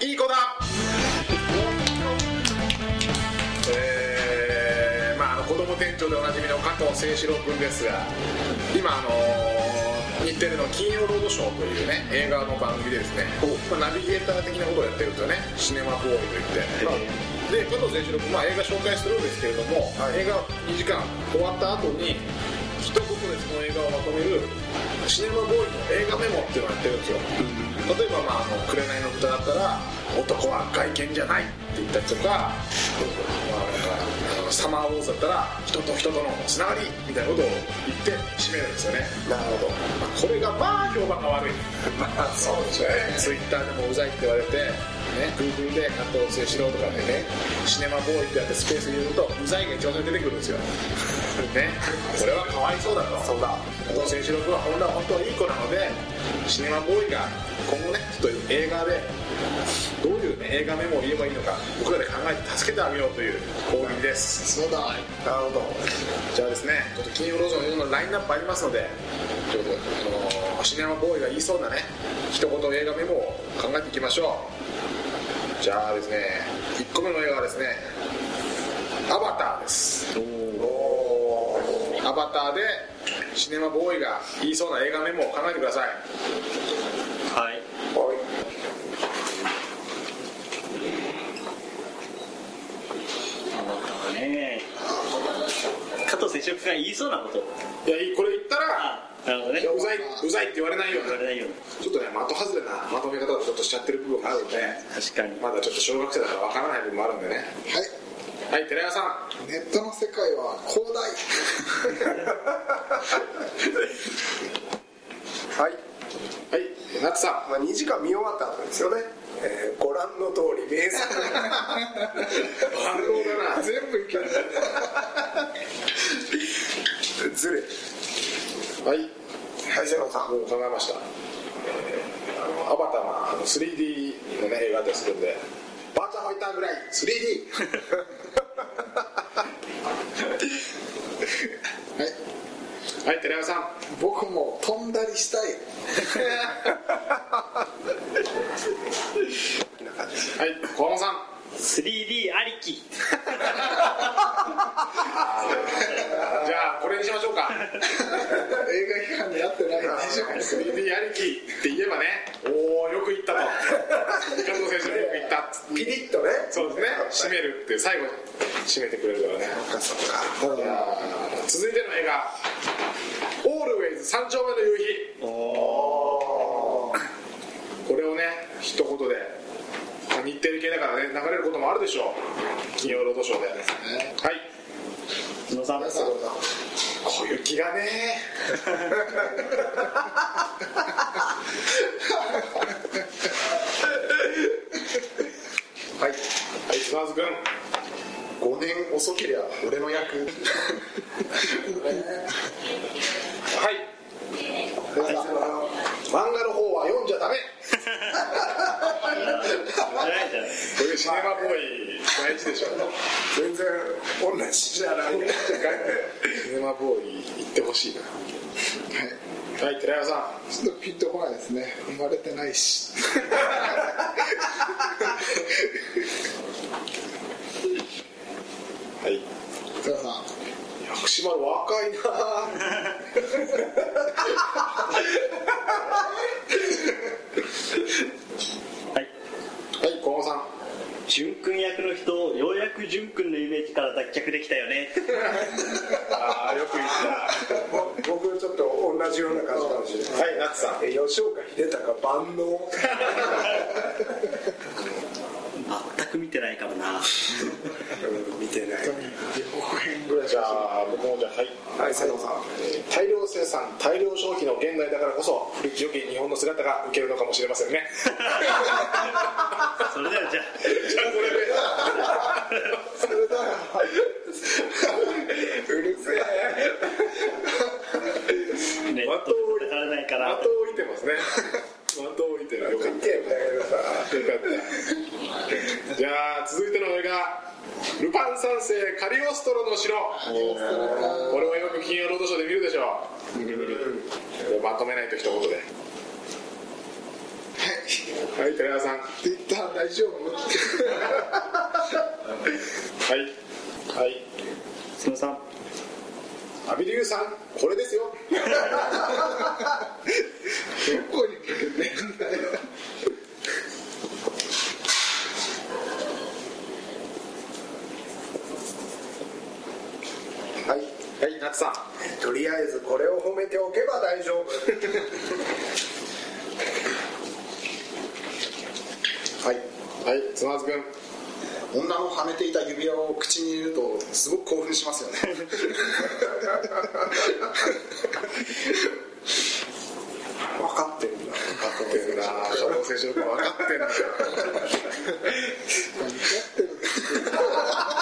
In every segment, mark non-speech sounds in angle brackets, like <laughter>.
いい子だ。えーまああの子供店長でおなじみの加藤清志郎君ですが今あの日テレの「金曜ロードショー」というね映画の番組でですね、まあ、ナビゲーター的なことをやってるんですよね。シネマボーイといって、で加藤清志郎君、まあ、映画紹介するんですけれども、映画2時間終わった後に一言でその映画をまとめるシネマボーイの映画メモっていうのをやってるんですよ、例えば、まあ「あの紅の豚」だったら「男は外見じゃない」って言ったりとか,、まあ、なんかサマーウォーズだったら人と人とのつながりみたいなことを言って締めるんですよね。なるほど。まあこれがまあ評判が悪い。<laughs> まあそうですね。ツイッターでもうざいって言われて、ね、Google で加藤清志郎とかでねシネマボーイってやってスペースに入れるとうざいが一番出てくるんですよ。ねこれはかわいそうだと。そうだ。加藤清志郎君は本当は本当はいい子なのでシネマボーイが今後ねちょっと映画でどういう、ね、映画メモを言えばいいのか僕らで考えて助けてあげようという講義です。そうだ。なるほど。じゃあですねちょっと金曜ロードのラインナップありますのでちょっとあのシネマボーイが言いそうなね一言映画メモを考えていきましょうじゃあですね1個目の映画はですね「アバター」です。アバターでシネマボーイが言いそうな映画メモを考えてください。はい。あね加藤清志郎君が言いそうなこと。いやいいこれ言ったらあなるほどね。うざいうざいって言われないように。言われないように。ちょっとね的外れなまとめ方をちょっとしちゃってる部分があるんで確かに。まだちょっと小学生だからわからない部分もあるんでね。はい。はい寺山さん。ネットの世界は広大。<laughs> はい、はいナツさん。まあ、2時間見終わった後ですよね、えーご覧の通り名作。<laughs> 万能だな。全部いける。<laughs> ずれはい。はい瀬野さん。もう考えました、えーあのアバターはあの 3D のね映画だったりするんでバーチャファイターぐらい。3D <laughs> はい。はい寺山さん。僕も飛んだりしたい。<laughs> はい小浜さん。3D ありき <laughs> じゃあこれにしましょうか映画批判に合ってない大丈夫です 3D ありきって言えばね。おおよく言ったと。加藤選手もよく言ったピリッとね。そうですね。締めるって最後締めてくれるからね。そっかそっか。続いての映画「オールウェイズ三丁目の夕日」これをね一言で日テレ系だからね流れることもあるでしょう。金曜ロードショーではい野さん皆さんがね。はい。はい。砂津君5年遅けりゃ俺の役。はい。漫画の方は読んじゃダメじゃこういうシネマボーイ大事でしょ。全然同じじゃないシネマボーイ行ってほしい。なはい寺山さん。ちょっとピンとこないですね。生まれてない。しはい。瀬野さん。薬師丸若いなはいはい小浜さん淳君役の人ようやく淳君のイメージから脱却できたよね。ああよく言っ僕ちょっと同じような感じかもしれない。たはいナッツさん。え吉岡秀隆万能。<laughs> 全く見てないからな。<laughs> うん見てない。じゃあ僕もじゃあはい。はい瀬野さん。えー大量生産大量消費の現代だからこそ古き良き日本の姿が受けるのかもしれませんね。<laughs> それではじゃじゃあ。<laughs> これでそれだうるせえ。あ <laughs> ネットで戦われないから。的を置いてますね。的を置いてるよかっ見てよだけどさたよかったじゃあ続いての映画「ルパン三世カリオストロの城」これをよく金曜ロードショーで見るでしょ見る見るまとめないと一言で。はい。はい寺山さん。ツイッター大丈夫はい。はい。すみさん。アビリューさんこれですよ。<laughs> <laughs> どこに向けてんだよはいはい夏さん。とりあえずこれを褒めておけば大丈夫。<laughs> はいはい妻津君。女のはめていた指輪を口に入れるとすごく興奮しますよね。分かってるんだ分かってるな。加藤選手の分かってんだよ加 <laughs>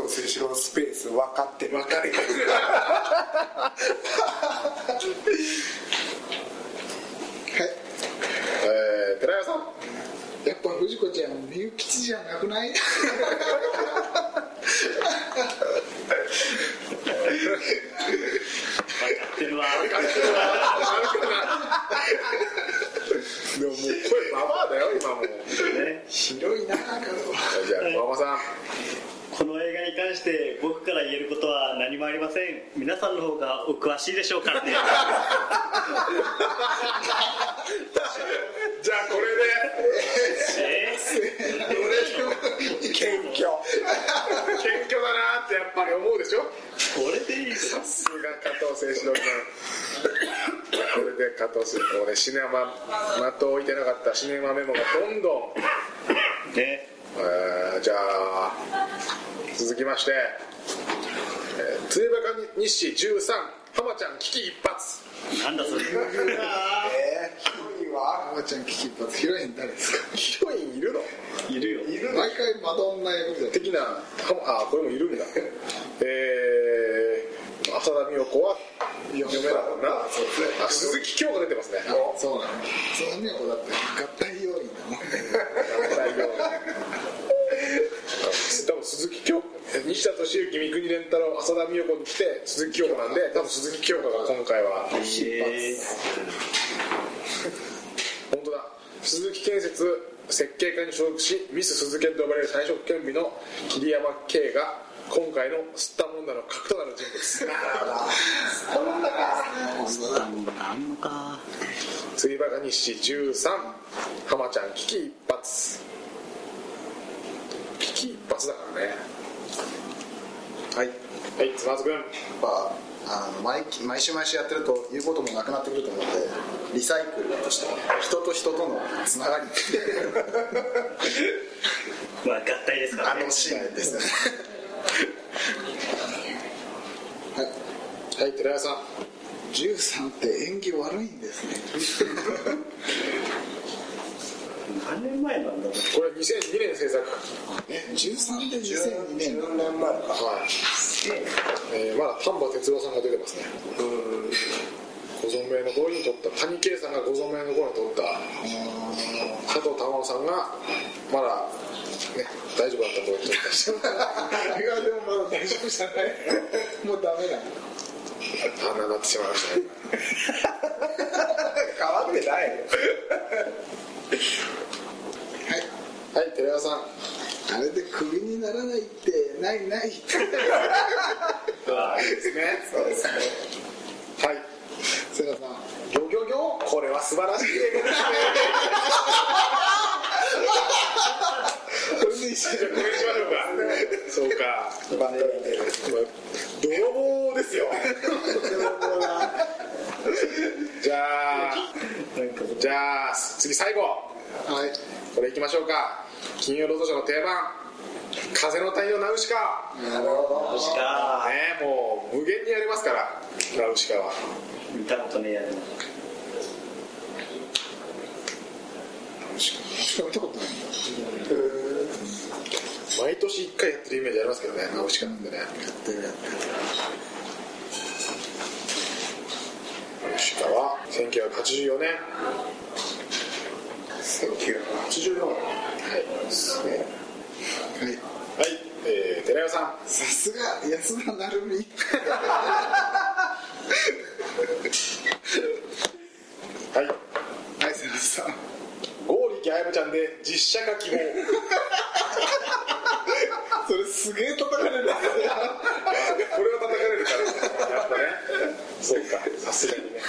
藤選手のスペース分かってる分かるはいえー、寺山さんやっぱ藤子ちゃんみゆきちじゃなくない分かってるわでももう声ババアだよ今もうね広いな加藤じゃあ馬場さんこの映画に関して僕から言えることは何もありません。皆さんの方がお詳しいでしょうか。ら <laughs> ねじゃあこれえ謙虚。で謙虚だなってやっぱり思うでしょ？これでいいさすが加藤選手の君これで加藤選手もねシネマ的を置いてなかったシネマメモがどんどんねえーじゃあ続きまして「えー、ついばか日誌13浜ちゃん危機一髪なんだそれ。えー、ヒロインは浜ちゃん危機一髪ヒロイン誰ですか」ヒロインいるの？いるよ。いる毎回マドンナ役みたいな的なはあこれもいるんだ。えー、浅田美代子は？嫁だもんなあ鈴木京香出てますね。そうなのその美代子だって合体要員だもん大丈夫多分鈴木京西田敏行三國連太郎浅田美代子に来て鈴木京香なんで多分鈴木京香が今回はえ本当だ。鈴木建設設計課に所属しミス鈴木と呼ばれる最初兼備の桐山圭が今回の吸ったもんだの核となる人物。ー、あんのか。釣りバカ日誌13浜ちゃん危機一髪危機一髪だからね。はいはいつまずくんやっぱあの毎毎週毎週やってると言うこともなくなってくると思うのでリサイクルとして人と人とのつながり。まあ合体ですからね。あのシーンですね。はい。寺谷さん。13って演技悪いんですね。何年前なんだろう。これ2002年制作。え13で2002年10年前か。はい、えーまだ丹波哲郎さんが出てますね。ご存命の頃に撮った谷圭さんがご存命の頃に撮った佐藤珠緒さんがまだね大丈夫だった頃に撮ったいやでもまだ大丈夫じゃない。もうダメだ。あんなってしまいましたね。変わってない。よはい寺谷さんあれでクビにならないってないない。あいいですね。そうですね。はい。さん。ギョギョギョ？これは素晴らしい。映画ですねこれで一緒じゃあこれに。しましょうか。そうか。バンド見てる泥棒ですよ。じゃあじゃあ次最後。はい。これいきましょうか金曜ロードショーの定番風の谷のナウシカ。なるほどしかねもう無限にやりますからナウシカは。見たことねえやるナウシカ。見たことない。んだ毎年1回やってるイメージありますけどねナウシカなんでね。やってるやってるナウシカは1984年1984はすねはいはい、えー、寺山さん。さすが安田成美。さん。剛力あやむちゃんで実写化希望。それすげえ叩かれるこれは叩かれるからやっぱね。そうか。さすがにね。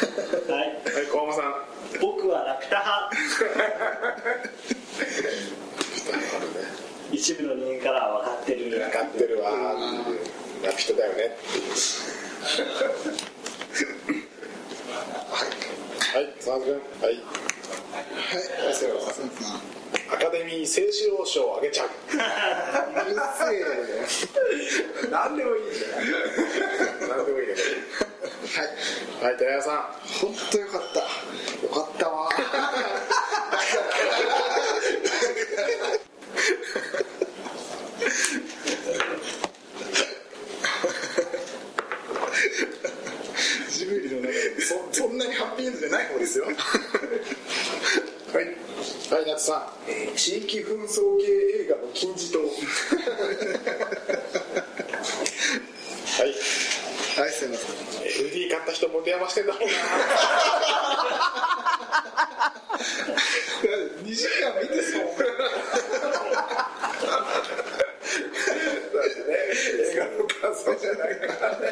はい。はい小浜さん。僕はラピュタ派 <laughs> 一部の人間からは分かってる。分かってるわ。ラピュタだよね。はい。君。はい。はい。アカデミー静止王賞をあげちゃう。うるせえ何でもいいじゃん何でもいいねはい。はい寺谷さん。本当よかったよかったわジブリの中でそそんなにハッピーエンドじゃない方ですよはいはい夏さん地域紛争系映画の金字塔。はい。はいすいません。LD 買った人持て余してんだ。ろうな2時間見てそう映画の感想じゃないからね。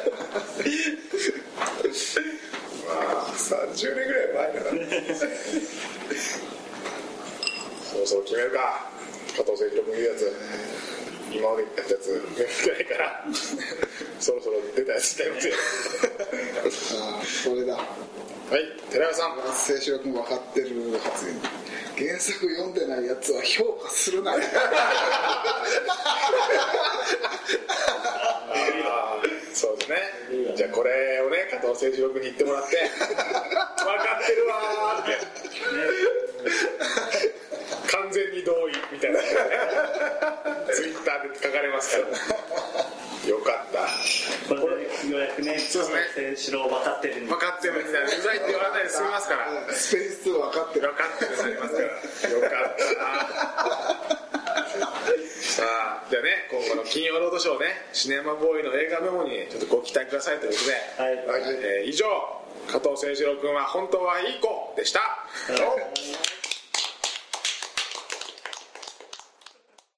まあ30年ぐらい前だからねそろそろ決めるか。加藤清弘君言うやつ。今までやったやつ。出ないから。そろそろ出たやつだよ。ってああそれだ。はい寺山さん。清志郎君分かってる発言原作読んでないやつは評価するな。そうですね。じゃあこれをね加藤清史郎君に言ってもらって。<laughs> 分かってるわーって <laughs> に同意みたいな。ね <laughs> ツイッターで書かれますから。よかった。これでようやくねそうですね。選手の分かってるんで。分かってるみたいなうざいって言われないで済みますから。スペース分かってる。分かってるなりますから。よかったさあじゃあね今後の金曜ロードショーねシネマボーイの映画メモにちょっとご期待くださいということで、はい。えー以上加藤清史郎君は本当はいい子でした。はい